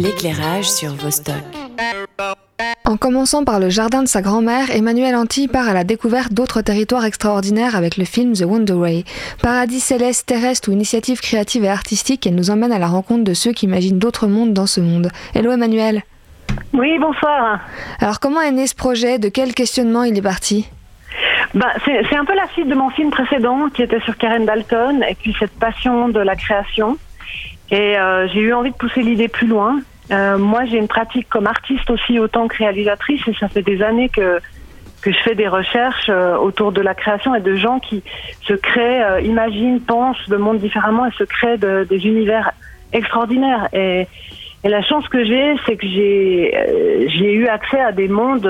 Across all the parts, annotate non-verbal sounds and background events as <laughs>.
L'éclairage sur Vostok. En commençant par le jardin de sa grand-mère, Emmanuel Anti part à la découverte d'autres territoires extraordinaires avec le film The Wonder Way. Paradis céleste, terrestre ou initiative créative et artistique, elle nous emmène à la rencontre de ceux qui imaginent d'autres mondes dans ce monde. Hello Emmanuel. Oui, bonsoir. Alors comment est né ce projet? De quel questionnement il est parti? Bah, c'est un peu la suite de mon film précédent qui était sur Karen Dalton et puis cette passion de la création. Et euh, j'ai eu envie de pousser l'idée plus loin. Euh, moi, j'ai une pratique comme artiste aussi autant que réalisatrice et ça fait des années que que je fais des recherches euh, autour de la création et de gens qui se créent, imaginent, pensent le monde différemment et se créent de, des univers extraordinaires. Et, la chance que j'ai, c'est que j'ai j'ai eu accès à des mondes,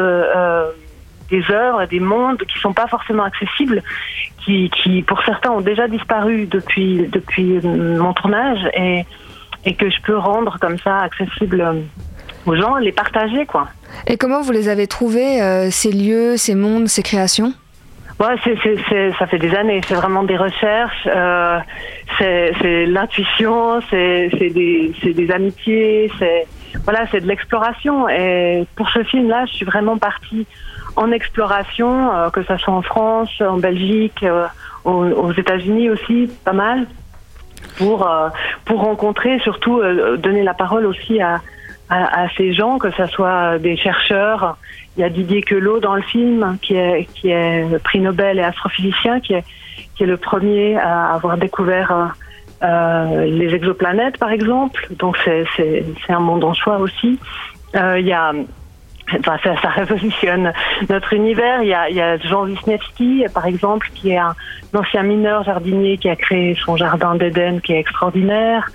des œuvres, des mondes qui sont pas forcément accessibles, qui, qui pour certains ont déjà disparu depuis depuis mon tournage et et que je peux rendre comme ça accessible aux gens, les partager quoi. Et comment vous les avez trouvés, euh, ces lieux, ces mondes, ces créations? Ouais, c'est, c'est, ça fait des années. C'est vraiment des recherches, euh, c'est, l'intuition, c'est, des, c'est des amitiés, c'est voilà, c'est de l'exploration. Et pour ce film-là, je suis vraiment partie en exploration, euh, que ça soit en France, en Belgique, euh, aux, États-Unis aussi, pas mal, pour euh, pour rencontrer, surtout euh, donner la parole aussi à, à, à ces gens, que ce soit des chercheurs. Il y a Didier Queloz dans le film, qui est qui est prix Nobel et astrophysicien, qui est qui est le premier à avoir découvert euh, les exoplanètes, par exemple. Donc c'est un monde en soi aussi. Euh, il y a Enfin, ça, ça, <laughs> révolutionne notre univers. Il y a, il y a Jean Wisniewski, par exemple, qui est un, ancien mineur jardinier qui a créé son jardin d'Éden, qui est extraordinaire.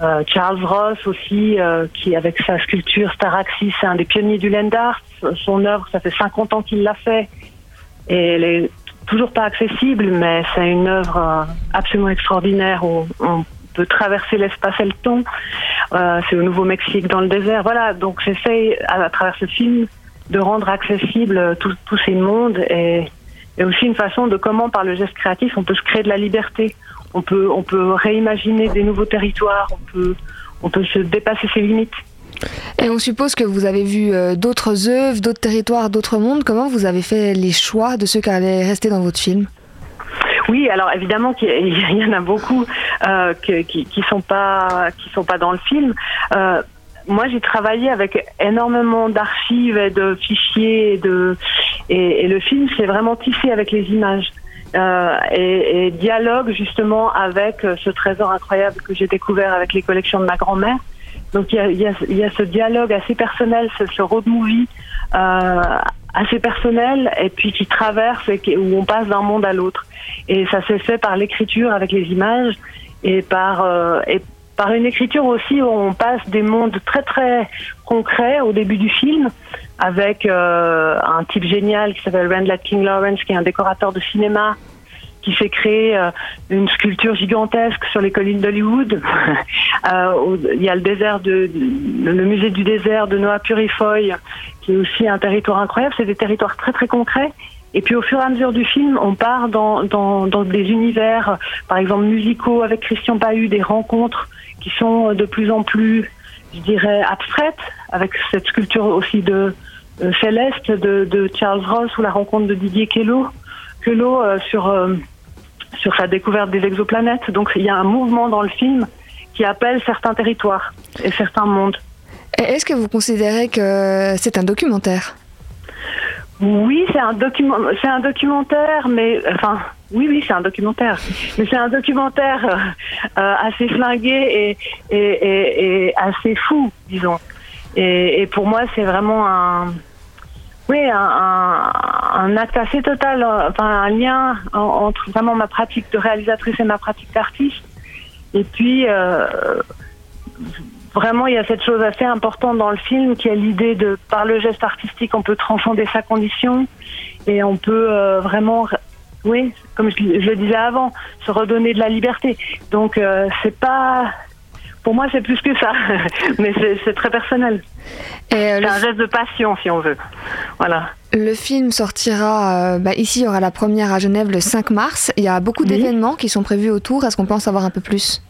Euh, Charles Ross aussi, euh, qui avec sa sculpture Staraxis, c'est un des pionniers du land art. Son œuvre, ça fait 50 ans qu'il l'a fait. Et est toujours pas accessible, mais c'est une œuvre euh, absolument extraordinaire. On, on peut traverser l'espace et le temps. Euh, c'est au Nouveau-Mexique, dans le désert. Voilà, donc j'essaye à, travers ce film de rendre accessible tous ces mondes et, et, aussi une façon de comment, par le geste créatif, on peut se créer de la liberté. On peut, on peut réimaginer des nouveaux territoires. On peut, on peut se dépasser ses limites. Et on suppose que vous avez vu euh, d'autres œuvres, d'autres territoires, d'autres mondes. Comment vous avez fait les choix de ceux qui allaient rester dans votre film? Oui, alors évidemment qu'il y <laughs> en a beaucoup euh, qui, qui sont pas dans le film. Euh, moi, j'ai travaillé avec énormément d'archives et de fichiers et le film c'est vraiment tissé avec les images. Et, dialogue justement avec ce trésor incroyable que j'ai découvert avec les collections de ma grand-mère. Donc il y a, y, a, y a, ce dialogue assez personnel, ce, ce road movie euh, assez personnel et puis qui traverse et où on passe d'un monde à l'autre. Et ça s'est fait par l'écriture avec les images et par euh, et par une écriture aussi où on passe des mondes très très concrets au début du film avec euh, un type génial qui s'appelle Randall King Lawrence qui est un décorateur de cinéma qui fait créer euh, une sculpture gigantesque sur les collines d'Hollywood. <laughs> euh, il y a le désert de, le musée du désert de Noah Purifoy, qui est aussi un territoire incroyable. C'est des territoires très très concrets. Et puis au fur et à mesure du film, on part dans, dans, dans des univers, par exemple musicaux avec Christian Pahu, des rencontres qui sont de plus en plus, je dirais, abstraites, avec cette sculpture aussi de euh, céleste de, Charles Ross ou la rencontre de Didier Queloz, euh, sur sur sa découverte des exoplanètes. Donc il y a un mouvement dans le film qui appelle certains territoires et certains mondes. Est-ce que vous considérez que c'est un documentaire? Oui, c'est un document, c'est un documentaire, mais enfin, oui, oui, c'est un documentaire, <laughs> mais c'est un documentaire euh, assez flingué et, et, et, et, assez fou, disons. Et, pour moi, c'est vraiment un, oui, un, un, un, acte assez total, enfin un lien entre vraiment ma pratique de réalisatrice et ma pratique d'artiste. Et puis, euh, vraiment, il y a cette chose assez importante dans le film qui est l'idée de, par le geste artistique, on peut transcender sa condition et on peut euh, vraiment, oui, comme je, je, le disais avant, se redonner de la liberté. Donc, euh, c'est pas, pour moi, c'est plus que ça, <laughs> mais c'est très personnel. C'est un geste de passion, si on veut. Voilà. Le film sortira, euh, bah ici, il y aura la première à Genève le 5 mars. Il y a beaucoup oui. d'événements qui sont prévus autour. Est-ce qu'on peut en savoir un peu plus?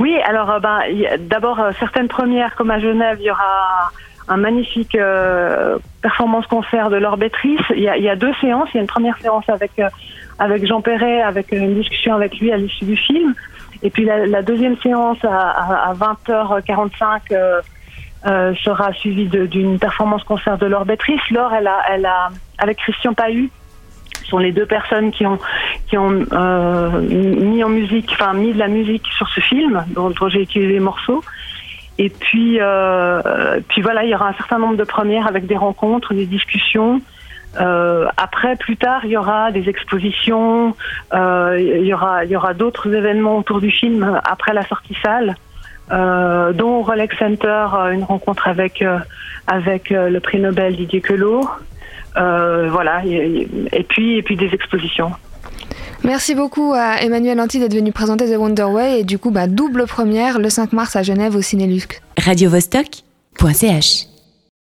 Oui, alors ben, d'abord certaines premières comme à Genève, il y aura un magnifique performance concert de Laure Bétrice. Il y, a, il y, a, deux séances. Il y a une première séance avec avec Jean Perret, avec une discussion avec lui à l'issue du film. Et puis la, la deuxième séance à, à, 20h45 euh, sera suivie d'une performance concert de Laure Bétrice. Laure, elle a, elle a, avec Christian Pahu, sont les deux personnes qui ont qui ont euh, mis en musique, enfin mis de la musique sur ce film dont, j'ai utilisé les morceaux. Et puis, euh, puis voilà, il y aura un certain nombre de premières avec des rencontres, des discussions. Euh, après, plus tard, il y aura des expositions, euh, il y aura, il y aura d'autres événements autour du film après la sortie salle, euh, dont Rolex Center, euh, une rencontre avec euh, avec le prix Nobel Didier Queloz, voilà, et, et, puis et puis des expositions. Merci beaucoup à Emmanuel Anti d'être venu présenter The Wonder Way et du coup bah, double première le 5 mars à Genève au Cinélux. Radio -Vostok .ch